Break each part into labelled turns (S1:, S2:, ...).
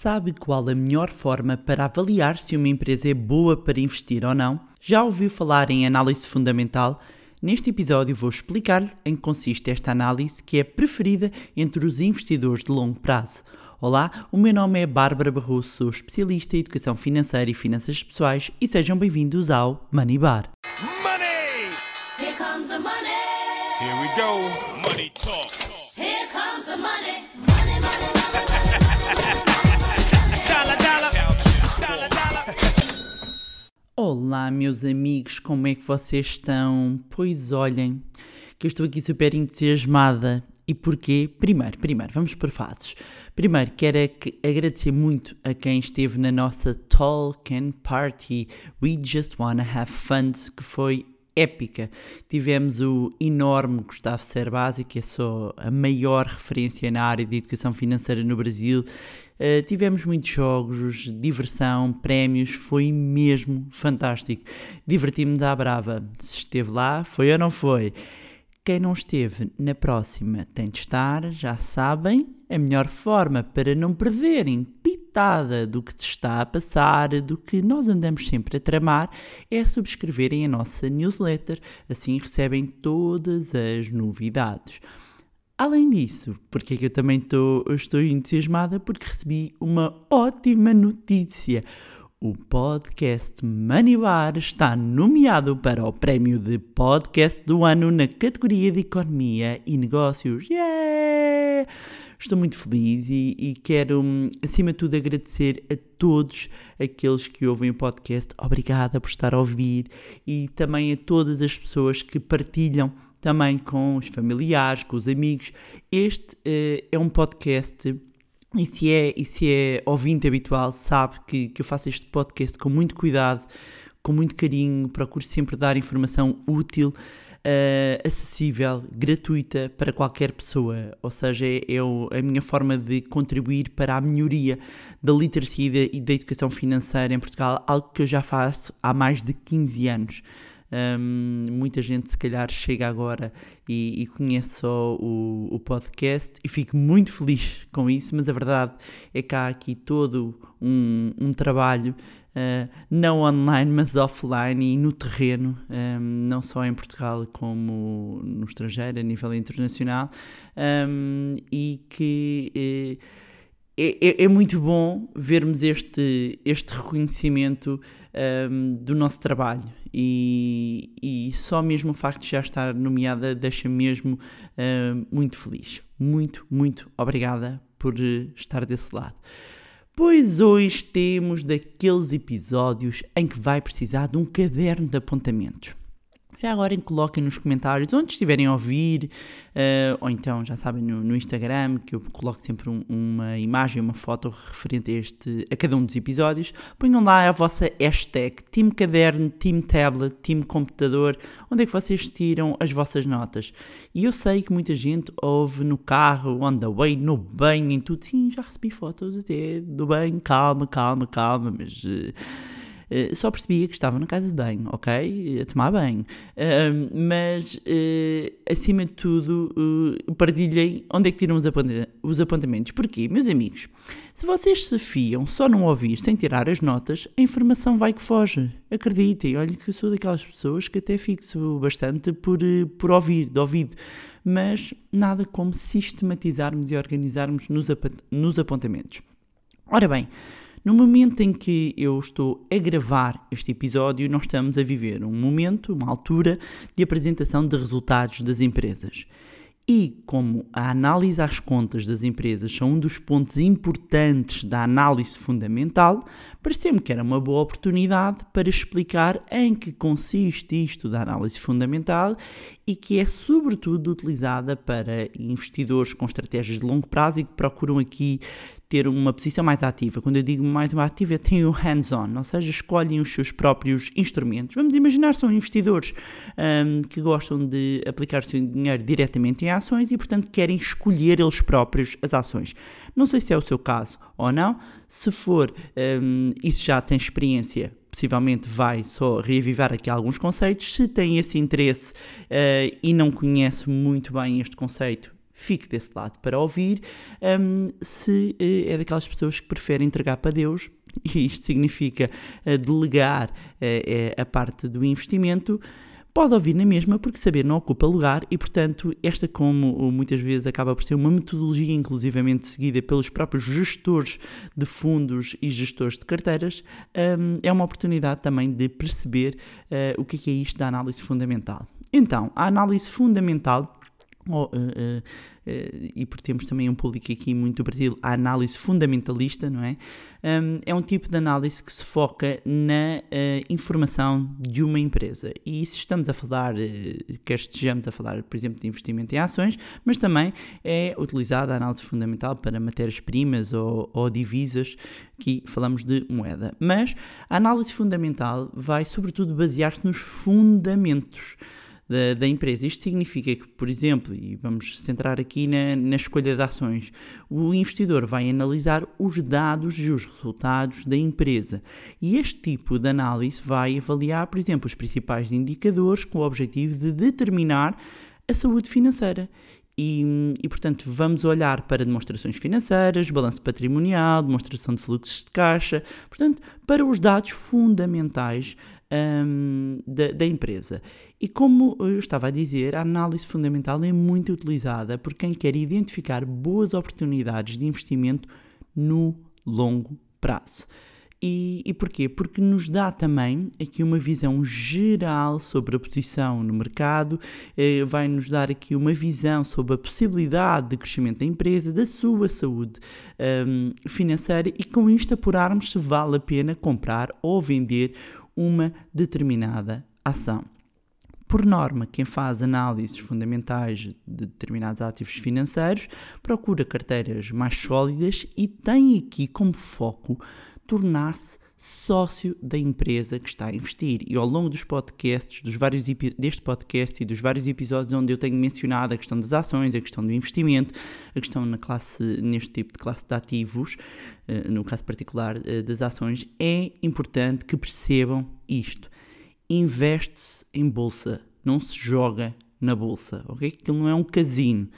S1: Sabe qual a melhor forma para avaliar se uma empresa é boa para investir ou não? Já ouviu falar em análise fundamental? Neste episódio vou explicar-lhe em que consiste esta análise que é preferida entre os investidores de longo prazo. Olá, o meu nome é Bárbara Barroso, sou especialista em educação financeira e finanças pessoais e sejam bem-vindos ao Money Bar.
S2: Money!
S3: Here comes the money.
S2: Here we go. Money talk.
S3: Here comes the money.
S1: Olá, meus amigos, como é que vocês estão? Pois olhem, que eu estou aqui super entusiasmada. E porquê? Primeiro, primeiro, vamos por fases. Primeiro, quero é agradecer muito a quem esteve na nossa Tolkien Party We Just Wanna Have Fun, que foi épica. Tivemos o enorme Gustavo Cerbasi, que é só a maior referência na área de educação financeira no Brasil. Uh, tivemos muitos jogos, diversão, prémios, foi mesmo fantástico. Diverti-me da brava. Se esteve lá, foi ou não foi? Quem não esteve na próxima tem de estar, já sabem, a melhor forma para não perderem pitada do que se está a passar, do que nós andamos sempre a tramar, é subscreverem a nossa newsletter, assim recebem todas as novidades. Além disso, porque é que eu também tô, estou entusiasmada? Porque recebi uma ótima notícia. O podcast Money Bar está nomeado para o prémio de podcast do ano na categoria de Economia e Negócios. Yeah! Estou muito feliz e, e quero, hum, acima de tudo, agradecer a todos aqueles que ouvem o podcast. Obrigada por estar a ouvir e também a todas as pessoas que partilham também com os familiares, com os amigos. Este eh, é um podcast e se é, e se é ouvinte habitual, sabe que, que eu faço este podcast com muito cuidado, com muito carinho, procuro sempre dar informação útil, uh, acessível, gratuita para qualquer pessoa. Ou seja, é, é o- a minha forma de contribuir para a melhoria da literacia e da, e da educação financeira em Portugal, algo que eu já faço há mais de 15 anos. Um, muita gente, se calhar, chega agora e, e conhece só o, o podcast e fico muito feliz com isso, mas a verdade é que há aqui todo um, um trabalho, uh, não online, mas offline e no terreno, um, não só em Portugal como no estrangeiro, a nível internacional, e que. eh, é, é- é muito bom vermos este, este reconhecimento hum, do nosso trabalho e, e só mesmo o facto de já estar nomeada deixa-me mesmo hum, muito feliz. Muito, muito obrigada por eh, estar desse lado. Pois hoje temos daqueles episódios em que vai precisar de um caderno de apontamentos. Já agora coloquem nos comentários onde estiverem a ouvir, eh, ou então já sabem no, no Instagram que eu coloco sempre um- uma imagem, uma foto referente a, este, a cada um dos episódios. Ponham lá a vossa hashtag Team Caderno, Team Tablet, Team Computador, onde é que vocês tiram as vossas notas. E eu sei que muita gente ouve no carro, on the way, no banho, em tudo. Sim, já recebi fotos até do banho, calma, calma, calma, mas. eh, Uh, só percebia que estava na casa de banho, ok? A tomar banho. Ahm, mas, uh, acima de tudo, uh, partilhem onde é que tiram os, os apontamentos. Porquê? Meus amigos, se vocês se fiam só não ouvir sem tirar as notas, a informação vai que foge. Acreditem, olha que eu sou daquelas pessoas que até fixo bastante por, uh, por ouvir, de ouvido. Mas nada como sistematizarmos e organizarmos nos, apa- nos apontamentos. Ora bem, no momento em que eu estou a gravar este episódio, nós estamos a viver um momento, uma altura de apresentação de resultados das empresas. E como a análise às contas das empresas são um dos pontos importantes da análise fundamental, pareceu-me que era uma boa oportunidade para explicar em que consiste isto da análise fundamental e que é sobretudo utilizada para investidores com estratégias de longo prazo e que procuram aqui ter uma posição mais ativa. Quando eu digo mais ativa, é tem o hands-on, ou seja, escolhem os seus próprios instrumentos. Vamos imaginar são investidores hum, que gostam de aplicar o seu dinheiro diretamente em ações e, portanto, querem escolher eles próprios as ações. Não sei se é o seu caso ou não. Se for, hum, isso já tem experiência possivelmente vai só reavivar aqui alguns conceitos. Se tem esse interesse eh, e não conhece muito bem este conceito, fique desse lado para ouvir. Um, se uh, é daquelas pessoas que preferem entregar para Deus, e isto significa uh, delegar uh, a parte do investimento, pode ouvir na mesma, porque saber não ocupa lugar e, portanto, esta, como muitas vezes acaba por ser uma metodologia inclusivamente seguida pelos próprios gestores de fundos e gestores de carteiras, um, é uma oportunidade também de perceber o é, que é isto da análise fundamental. Então, a análise fundamental Oh, uh, uh, uh, e porque temos também um público aqui muito do Brasil, a análise fundamentalista, não é? Um, é um tipo de análise que se foca na informação de uma empresa. E se estamos a falar, quer estejamos a falar, por exemplo, de investimento em ações, mas também é utilizada a análise fundamental para matérias-primas ou, ou divisas, aqui falamos de moeda. Mas a análise fundamental vai, sobretudo, basear-se nos fundamentos da, da, empresa. Isto significa que, por exemplo, e vamos centrar aqui na, na escolha de ações, o investidor vai analisar os dados e os resultados da empresa. E este tipo de análise vai avaliar, por exemplo, os principais indicadores com o objetivo de determinar a saúde financeira. E, e, portanto, vamos olhar para demonstrações financeiras, balanço patrimonial, demonstração de fluxos de caixa, portanto, para os dados fundamentais um, da, da, empresa. E como eu estava a dizer, a análise fundamental é muito utilizada por quem quer identificar boas oportunidades de investimento no longo prazo. E, e porquê? Porque nos dá também aqui uma visão geral sobre a posição no mercado, eh, vai nos dar aqui uma visão sobre a possibilidade de crescimento da empresa, da sua saúde um, financeira e com isto apurarmos se vale a pena comprar ou vender uma determinada ação. Por norma, quem faz análises fundamentais de determinados ativos financeiros procura carteiras mais sólidas e tem aqui como foco tornar-se sócio da empresa que está a investir. E ao longo dos podcasts, dos vários deste podcast e dos vários episódios onde eu tenho mencionado a questão das ações, a questão do investimento, a questão na classe, neste tipo de classe de ativos, eh, no caso particular eh, das ações, é importante que percebam isto. Investe-se em bolsa, não se joga na bolsa, ok? Aquilo não é um casino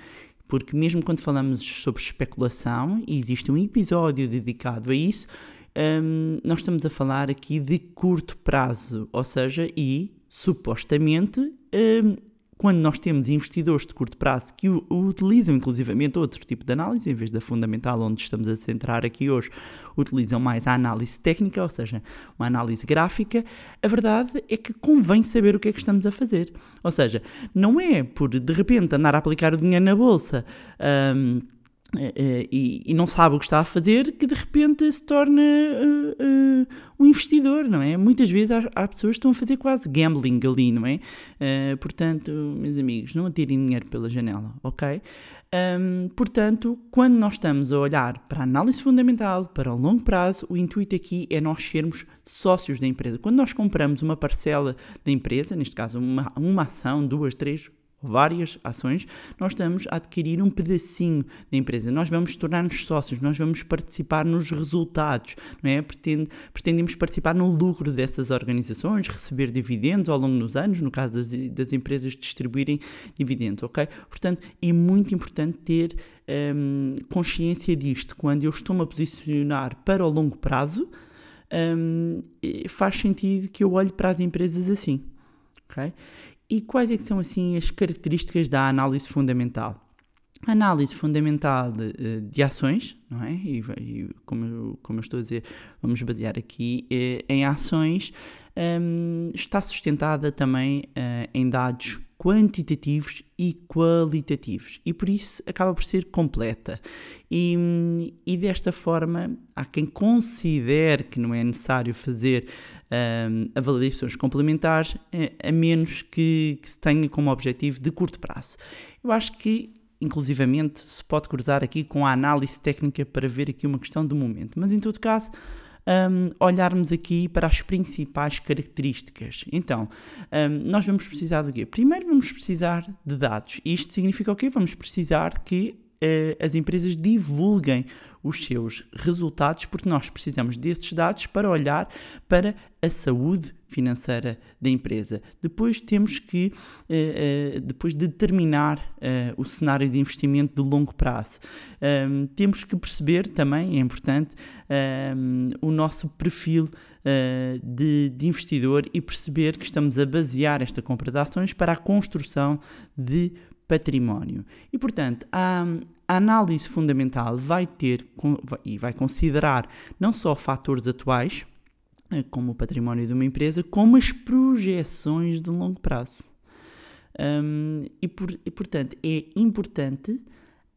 S1: porque mesmo quando falamos sobre especulação, existe um episódio dedicado a isso, um, nós estamos a falar aqui de curto prazo, ou seja, e supostamente um, quando nós temos investidores de curto prazo que utilizam inclusivamente outro tipo de análise, em vez da fundamental onde estamos a centrar aqui hoje, utilizam mais a análise técnica, ou seja, uma análise gráfica, a verdade é que convém saber o que é que estamos a fazer. Ou seja, não é por de repente andar a aplicar o dinheiro na bolsa. Um, e, e, não sabe o que está a fazer, que de repente se torna uh, uh, um investidor, não é? Muitas vezes há, há, pessoas que estão a fazer quase gambling ali, não é? Uh, portanto, meus amigos, não atirem dinheiro pela janela, ok? Um, portanto, quando nós estamos a olhar para a análise fundamental, para o longo prazo, o intuito aqui é nós sermos sócios da empresa. Quando nós compramos uma parcela da empresa, neste caso uma, uma ação, duas, três, várias ações, nós estamos a adquirir um pedacinho da empresa. Nós vamos tornar-nos sócios, nós vamos participar nos resultados, não é? Pretende, pretendemos participar no lucro dessas organizações, receber dividendos ao longo dos anos, no caso das, das empresas distribuírem dividendos, ok? Portanto, é muito importante ter um, consciência disto. Quando eu estou-me a posicionar para o longo prazo, um, faz sentido que eu olhe para as empresas assim, ok? E quais é são assim as características da análise fundamental? Análise fundamental de, eh, de ações, não é? E, e como, eu, como, eu, estou a dizer, vamos basear aqui eh, em ações, um, está sustentada também uh, em dados quantitativos e qualitativos e por isso acaba por ser completa. E, e desta forma, há quem considere que não é necessário fazer um, avaliações complementares, a, a menos que, que se tenha como objetivo de curto prazo. Eu acho que inclusivamente se pode cruzar aqui com a análise técnica para ver aqui uma questão do momento, mas em todo caso um, olharmos aqui para as principais características. Então, um, nós vamos precisar do quê? Primeiro vamos precisar de dados. Isto significa o quê? Vamos precisar que eh, as empresas divulguem os seus resultados, porque nós precisamos desses dados para olhar para a saúde financeira da empresa. Depois temos que eh, eh, depois determinar eh, o cenário de investimento de longo prazo. Um, temos que perceber também, é importante, um, o nosso perfil uh, de, de investidor e perceber que estamos a basear esta compra de ações para a construção de património. E, portanto, a, análise fundamental vai ter e vai considerar não só fatores atuais, eh, como o património de uma empresa, como as projeções de longo prazo. Hum, e, por- e, portanto, é importante,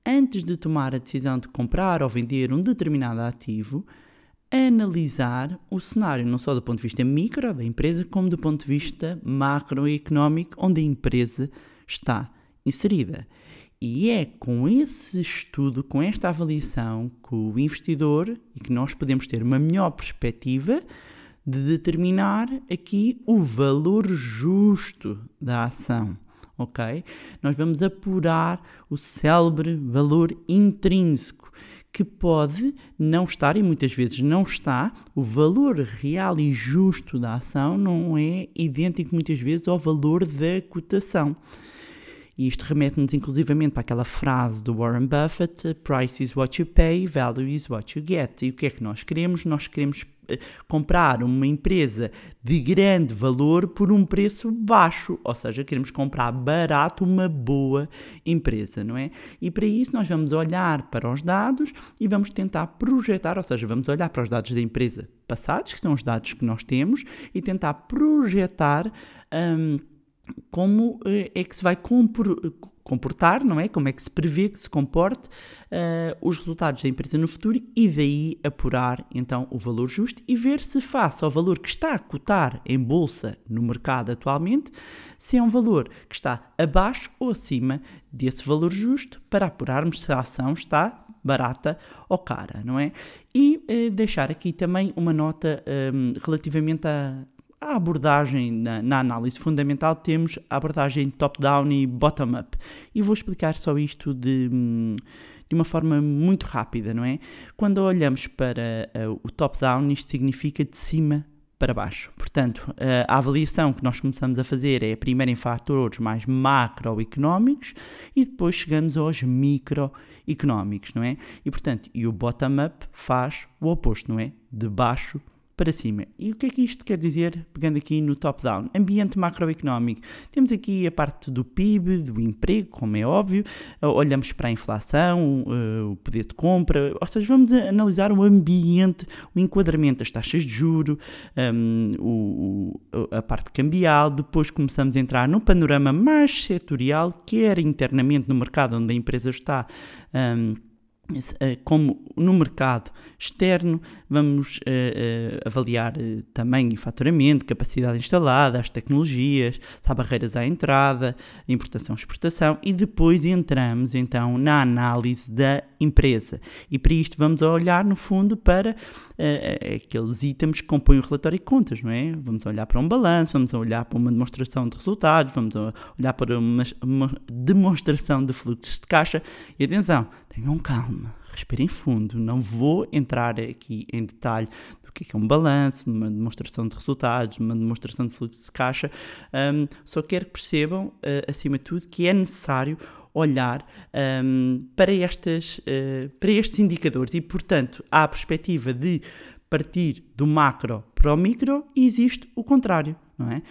S1: antes de tomar a decisão de comprar ou vender um determinado ativo, analisar o cenário, não só do ponto de vista micro da empresa, como do ponto de vista macroeconómico, onde a empresa está inserida. E é com esse estudo, com esta avaliação, que o investidor e que nós podemos ter uma melhor perspectiva de determinar aqui o valor justo da ação. Ok? Nós vamos apurar o célebre valor intrínseco, que pode não estar, e muitas vezes não está, o valor real e justo da ação não é idêntico muitas vezes ao valor da cotação. E isto remete-nos inclusivamente para aquela frase do Warren Buffett: Price is what you pay, value is what you get. E o que é que nós queremos? Nós queremos eh, comprar uma empresa de grande valor por um preço baixo, ou seja, queremos comprar barato uma boa empresa, não é? E para isso nós vamos olhar para os dados e vamos tentar projetar, ou seja, vamos olhar para os dados da empresa passados, que são os dados que nós temos, e tentar projetar. hum, como eh, é que se vai compor- comportar, não é? Como é que se prevê que se comporte eh, os resultados da empresa no futuro e daí apurar então o valor justo e ver se face ao valor que está a cotar em bolsa no mercado atualmente, se é um valor que está abaixo ou acima desse valor justo para apurarmos se a ação está barata ou cara, não é? E eh, deixar aqui também uma nota hum, relativamente a, a abordagem na, na análise fundamental temos a abordagem top-down e bottom-up. E vou explicar só isto de, hum, de uma forma muito rápida, não é? Quando olhamos para eh, o top-down, isto significa de cima para baixo. Portanto, eh, a avaliação que nós começamos a fazer é primeiro em fatores mais macroeconómicos e depois chegamos aos microeconómicos, não é? E portanto, e o bottom-up faz o oposto, não é? De baixo cima. E o que é que isto quer dizer, pegando aqui no top-down? Ambiente macroeconómico. Temos aqui a parte do PIB, do emprego, como é óbvio, eh, olhamos para a inflação, eh, o poder de compra, ou seja, vamos analisar o ambiente, o enquadramento das taxas de juro, a parte cambial, depois começamos a entrar no panorama mais setorial, quer internamente no mercado onde a empresa está, eh, como no mercado externo, vamos eh, eh, avaliar eh, também o faturamento, capacidade instalada, as tecnologias, se há barreiras à entrada, importação, exportação e depois entramos então na análise da empresa. E para isto vamos olhar no fundo para eh, aqueles itens que compõem o relatório de contas, não é? Vamos olhar para um balanço, vamos olhar para uma demonstração de resultados, vamos olhar para uma, uma demonstração de fluxos de caixa e atenção, tenham calma, respirem fundo, não vou entrar aqui em detalhe do que é, que é um balanço, uma demonstração de resultados, uma demonstração de fluxo de caixa, hum, só quero que percebam, eh, acima de tudo, que é necessário olhar hum, para, estas, eh, para estes indicadores. E, portanto, há a perspectiva de partir do macro para o micro e existe o contrário, não é?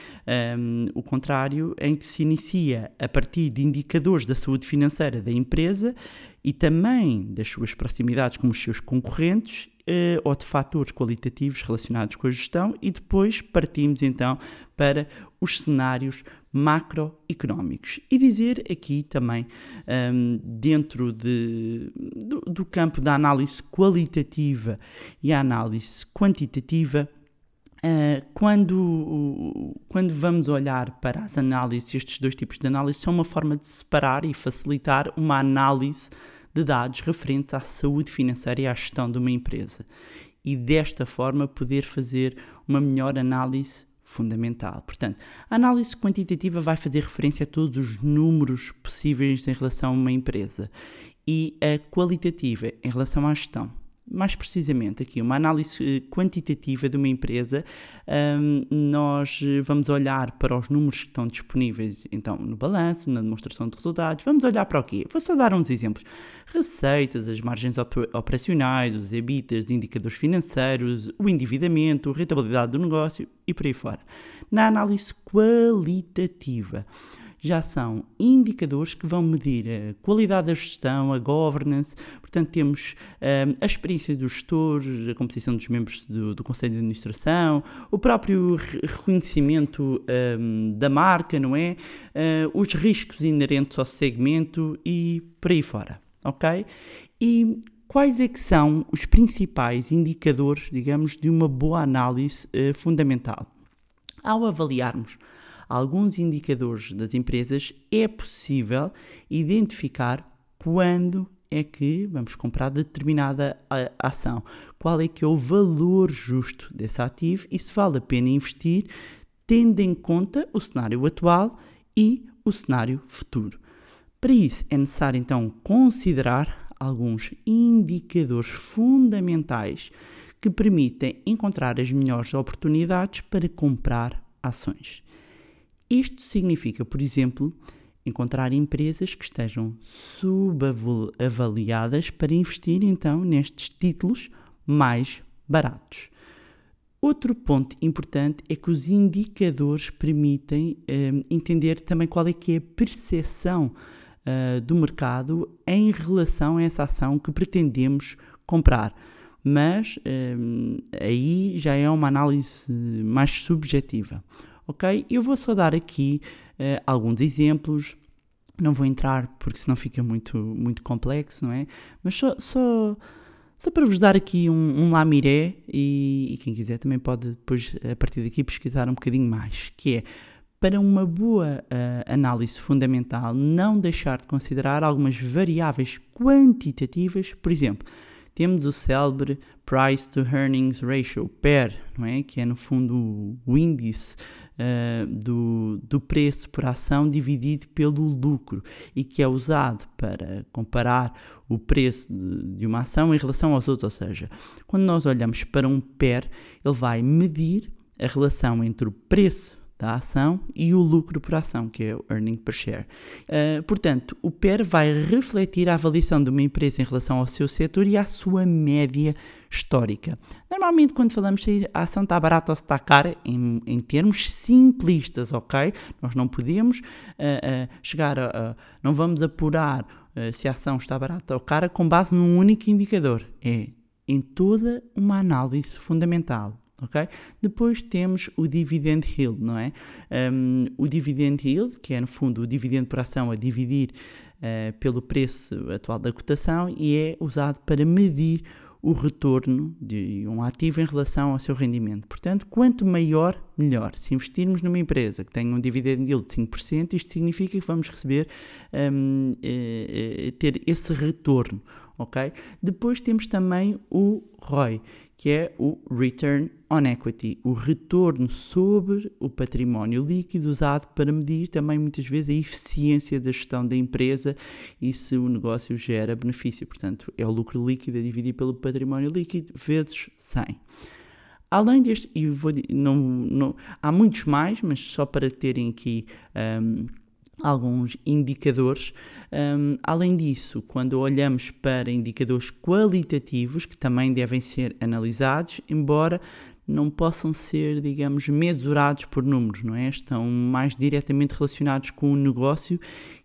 S1: Um, o contrário em que se inicia a partir de indicadores da saúde financeira da empresa e também das suas proximidades com os seus concorrentes eh, ou de fatores qualitativos relacionados com a gestão e depois partimos então para os cenários macroeconómicos. E dizer aqui também, um, dentro de, do, do campo da análise qualitativa e a análise quantitativa, Uh, quando, quando vamos olhar para as análises, estes dois tipos de análise são uma forma de separar e facilitar uma análise de dados referentes à saúde financeira e à gestão de uma empresa. E desta forma poder fazer uma melhor análise fundamental. Portanto, a análise quantitativa vai fazer referência a todos os números possíveis em relação a uma empresa. e a qualitativa em relação à gestão. Mais precisamente, aqui, uma análise eh, quantitativa de uma empresa, hum, nós eh, vamos olhar para os números que estão disponíveis, então, no balanço, na demonstração de resultados. Vamos olhar para o quê? Vou só dar uns exemplos. Receitas, as margens op- operacionais, os EBITDAs, indicadores financeiros, o endividamento, a rentabilidade do negócio e por aí fora. Na análise qualitativa, já são indicadores que vão medir a qualidade da gestão, a governance, portanto temos hum, a experiência dos gestores, a composição dos membros do, do Conselho de Administração, o próprio re- reconhecimento hum, da marca, não é? Ah, os riscos inerentes ao segmento e por aí fora, ok? E quais é que são os principais indicadores, digamos, de uma boa análise eh, fundamental? Ao avaliarmos alguns indicadores das empresas, é possível identificar quando é que vamos comprar determinada ação, qual é que é o valor justo desse ativo e se vale a pena investir, tendo em conta o cenário atual e o cenário futuro. Para isso é necessário então considerar alguns indicadores fundamentais que permitem encontrar as melhores oportunidades para comprar ações. Isto significa, por exemplo, encontrar empresas que estejam subavaliadas para investir então nestes títulos mais baratos. Outro ponto importante é que os indicadores permitem eh, entender também qual é que é a percepção ah, do mercado em relação a essa ação que pretendemos comprar. Mas eh, aí já é uma análise mais subjetiva. Ok? Eu vou só dar aqui eh, alguns exemplos. Não vou entrar porque senão fica muito, muito complexo, não é? Mas só, só, só para vos dar aqui um, um lamiré e, e quem quiser também pode depois, a partir daqui, pesquisar um bocadinho mais, que é para uma boa ah, análise fundamental, não deixar de considerar algumas variáveis quantitativas, por exemplo, temos o célebre Price to Earnings Ratio, PER, não é? que é no fundo o índice ah, do, do preço por ação dividido pelo lucro e que é usado para comparar o preço de uma ação em relação aos outros. Ou seja, quando nós olhamos para um PER, ele vai medir a relação entre o preço da ação e o lucro por ação, que é o earning per share. Uh, portanto, o PER vai refletir a avaliação de uma empresa em relação ao seu setor e à sua média histórica. Normalmente, quando falamos se a ação está barata ou se está cara, em, em termos simplistas, ok? Nós não podemos uh, uh, chegar a, a- Não vamos apurar se a ação está barata ou cara com base num único indicador. É em toda uma análise fundamental. Ok? Depois temos o dividend yield, não é? Um, o dividend yield, que é no fundo o dividendo por ação a dividir uh, pelo preço atual da cotação e é usado para medir o retorno de um ativo em relação ao seu rendimento. Portanto, quanto maior, melhor. Se investirmos numa empresa que tenha um dividend yield de 5%, isto significa que vamos receber, um, eh, eh, ter esse retorno, ok? Depois temos também o ROI, que é o Return on Equity, o retorno sobre o património líquido usado para medir também muitas vezes a eficiência da gestão da empresa e se o negócio gera benefício. Portanto, é o lucro líquido a dividir pelo património líquido vezes 100. Além deste, e vou, não, não, há muitos mais, mas só para terem aqui um, alguns indicadores. Um, além disso, quando olhamos para indicadores qualitativos, que também devem ser analisados, embora não possam ser, digamos, mensurados por números, não é? Estão mais diretamente relacionados com o negócio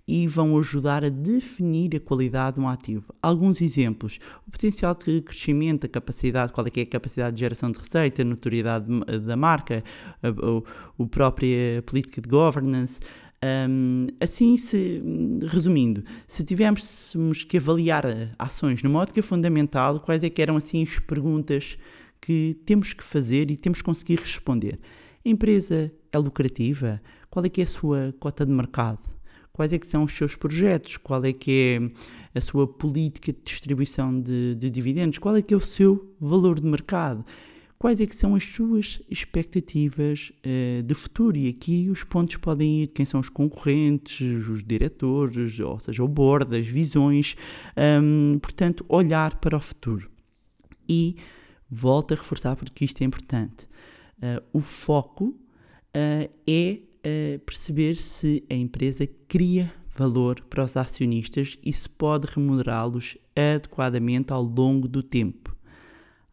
S1: e vão ajudar a definir a qualidade de um ativo. Alguns exemplos: o potencial de crescimento, a capacidade, qual é que é a capacidade de geração de receita, a notoriedade de- da marca, a, o, o própria política de governance. Um, assim, se, resumindo, se tivéssemos que avaliar eh, ações numa ótica fundamental, quais é que eram assim as perguntas que temos que fazer e temos que conseguir responder? A empresa é lucrativa? Qual é que é a sua cota de mercado? Quais é que são os seus projetos? Qual é que é a sua política de distribuição de, de dividendos? Qual é que é o seu valor de mercado? Quais é que são as suas expectativas uh, de futuro. E aqui os pontos podem ir de quem são os concorrentes, os diretores, ou seja, o board, as visões. Um, portanto, olhar para o futuro. E volto a reforçar porque isto é importante. Uh, o foco uh, é perceber se a empresa cria valor para os acionistas e se pode remunerá-los adequadamente ao longo do tempo.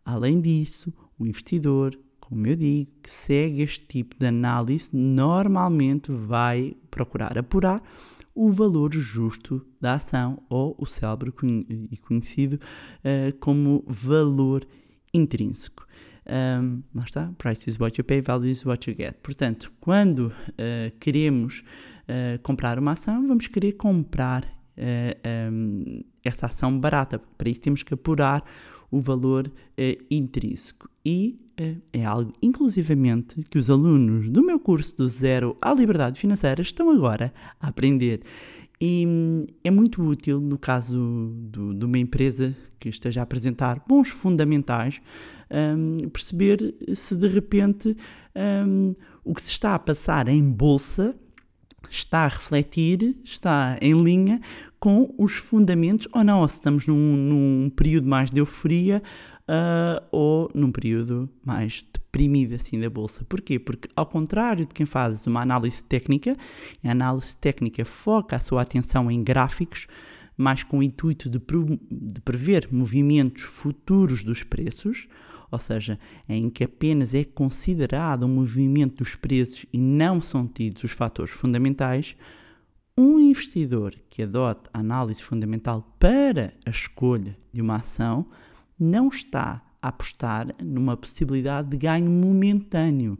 S1: Além disso, o investidor, como eu digo, que segue este tipo de análise, normalmente vai procurar apurar o valor justo da ação ou o célebre e conhecido uh, como valor intrínseco. Um, lá está, price is what you pay, value is what you get. Portanto, quando uh, queremos uh, comprar uma ação, vamos querer comprar um, essa ação barata. Para isso temos que apurar o valor intrínseco. E é algo, inclusivamente, que os alunos do meu curso do Zero à Liberdade Financeira estão agora a aprender. E hum, é muito útil no caso do, de uma empresa que esteja a apresentar bons fundamentais, um, perceber se de repente um, o que se está a passar em bolsa está a refletir, está em linha com os fundamentos ou não, ou se estamos num, num período mais de euforia uh, ou num período mais deprimido assim da bolsa. Porquê? Porque ao contrário de quem faz uma análise técnica, a análise técnica foca a sua atenção em gráficos, mais com o intuito de, de prever movimentos futuros dos preços, ou seja, em que apenas é considerado um movimento dos preços e não são tidos os fatores fundamentais, um investidor que adote a análise fundamental para a escolha de uma ação não está a apostar numa possibilidade de ganho momentâneo.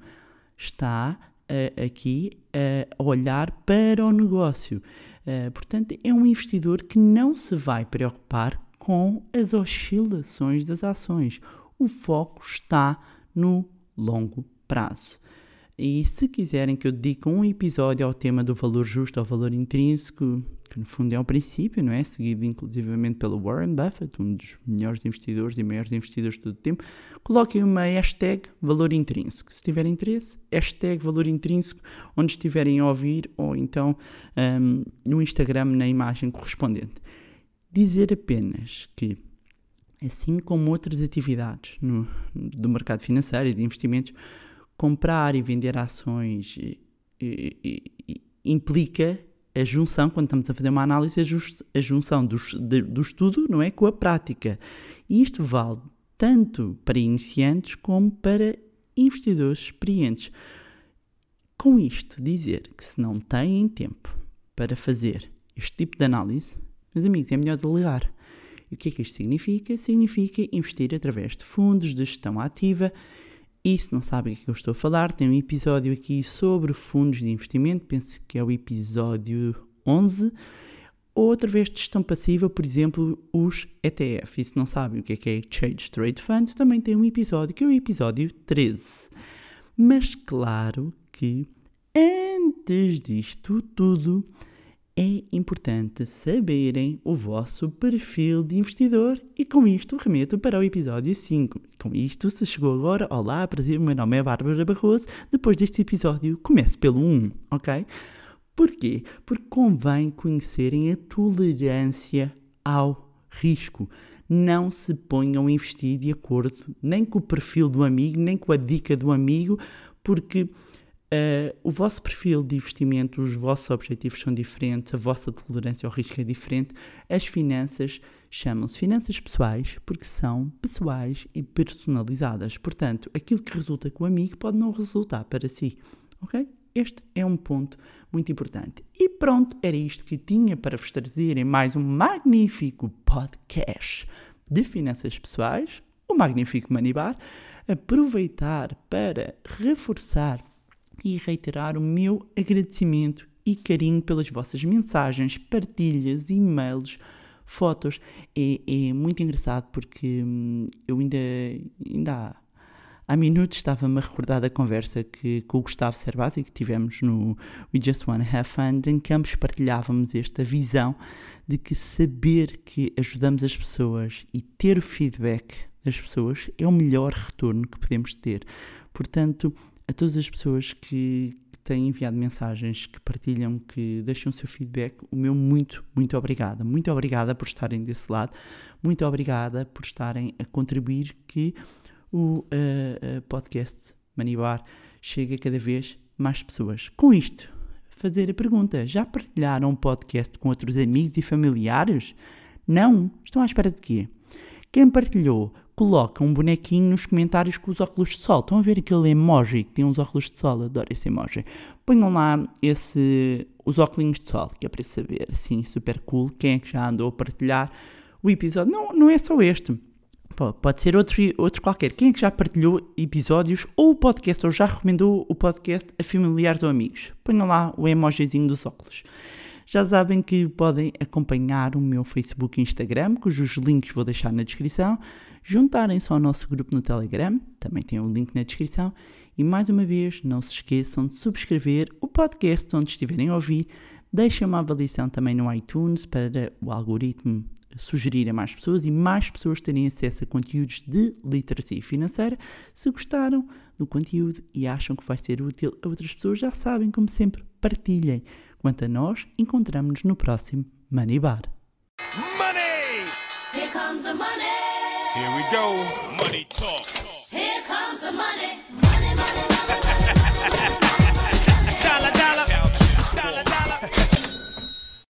S1: Está uh, aqui a olhar para o negócio. Uh, portanto, é um investidor que não se vai preocupar com as oscilações das ações. O foco está no longo prazo. E se quiserem que eu dedique um episódio ao tema do valor justo ao valor intrínseco, que no fundo é um princípio, não é? Seguido inclusivamente pelo Warren Buffett, um dos melhores investidores e maiores investidores de todo o tempo, coloquem uma hashtag valor intrínseco. Se tiverem interesse, hashtag valor intrínseco, onde estiverem a ouvir, ou então um, no Instagram, na imagem correspondente. Dizer apenas que assim como outras atividades no, do mercado financeiro e de investimentos, comprar e vender ações e, e, e, implica a junção, quando estamos a fazer uma análise, a, just, a junção do, de, do estudo não é, com a prática. E isto vale tanto para iniciantes como para investidores experientes. Com isto, dizer que se não têm tempo para fazer este tipo de análise, meus amigos, é melhor delegar. E o que é que isto significa? Significa investir através de fundos de gestão ativa e se não sabem o que eu estou a falar, tem um episódio aqui sobre fundos de investimento, penso que é o episódio 11, ou através de gestão passiva, por exemplo, os ETF. E se não sabem o que é que é Exchange Trade Fund, também tem um episódio, que é o episódio 13. Mas claro que antes disto tudo, é importante saberem o vosso perfil de investidor e com isto remeto para o episódio 5. Com isto, se chegou agora, olá, prazer, meu nome é Bárbara Barroso. Depois deste episódio, comece pelo 1, ok? Porquê? Porque convém conhecerem a tolerância ao risco. Não se ponham a investir de acordo nem com o perfil do amigo, nem com a dica do amigo, porque Uh, o vosso perfil de investimento, os vossos objetivos são diferentes, a vossa tolerância ao risco é diferente. As finanças chamam-se finanças pessoais porque são pessoais e personalizadas. Portanto, aquilo que resulta com o amigo pode não resultar para si. Ok? Este é um ponto muito importante. E pronto, era isto que tinha para vos trazer em mais um magnífico podcast de finanças pessoais, o Magnífico Manibar. Aproveitar para reforçar e reiterar o meu agradecimento e carinho pelas vossas mensagens, partilhas, e-mails, fotos. É, é muito engraçado porque hum, eu ainda, ainda há, há minutos estava-me a recordar da conversa que, com o Gustavo Cerbasi que tivemos no We Just Wanna Have Fun, em que ambos partilhávamos esta visão de que saber que ajudamos as pessoas e ter o feedback das pessoas é o melhor retorno que podemos ter. Portanto, a todas as pessoas que têm enviado mensagens, que partilham, que deixam o seu feedback, o meu muito, muito obrigada. Muito obrigada por estarem desse lado, muito obrigada por estarem a contribuir que o eh, eh, podcast Manibar chegue a cada vez mais pessoas. Com isto, fazer a pergunta: já partilharam um podcast com outros amigos e familiares? Não? Estão à espera de quê? Quem partilhou, coloca um bonequinho nos comentários com os óculos de sol. Estão a ver aquele emoji que tem uns óculos de sol? Adoro esse emoji. Ponham lá esse, os óculos de sol, que é para saber, assim, super cool, quem é que já andou a partilhar o episódio. Não, não é só este. Pode ser outro, outro qualquer. Quem é que já partilhou episódios ou o podcast, ou já recomendou o podcast a familiares ou amigos? Ponham lá o emojizinho dos óculos. Já sabem que podem acompanhar o meu Facebook e Instagram, cujos links vou deixar na descrição. Juntarem-se ao nosso grupo no Telegram, também tem um link na descrição. E mais uma vez, não se esqueçam de subscrever o podcast onde estiverem a ouvir. Deixem uma avaliação também no iTunes para o algoritmo sugerir a mais pessoas e mais pessoas terem acesso a conteúdos de literacia financeira. Se gostaram do conteúdo e acham que vai ser útil a outras pessoas, já sabem, como sempre, partilhem. Quanto a nós, encontramos-nos no próximo Money Bar.
S3: Here we go. Money talk.
S2: Here comes the money.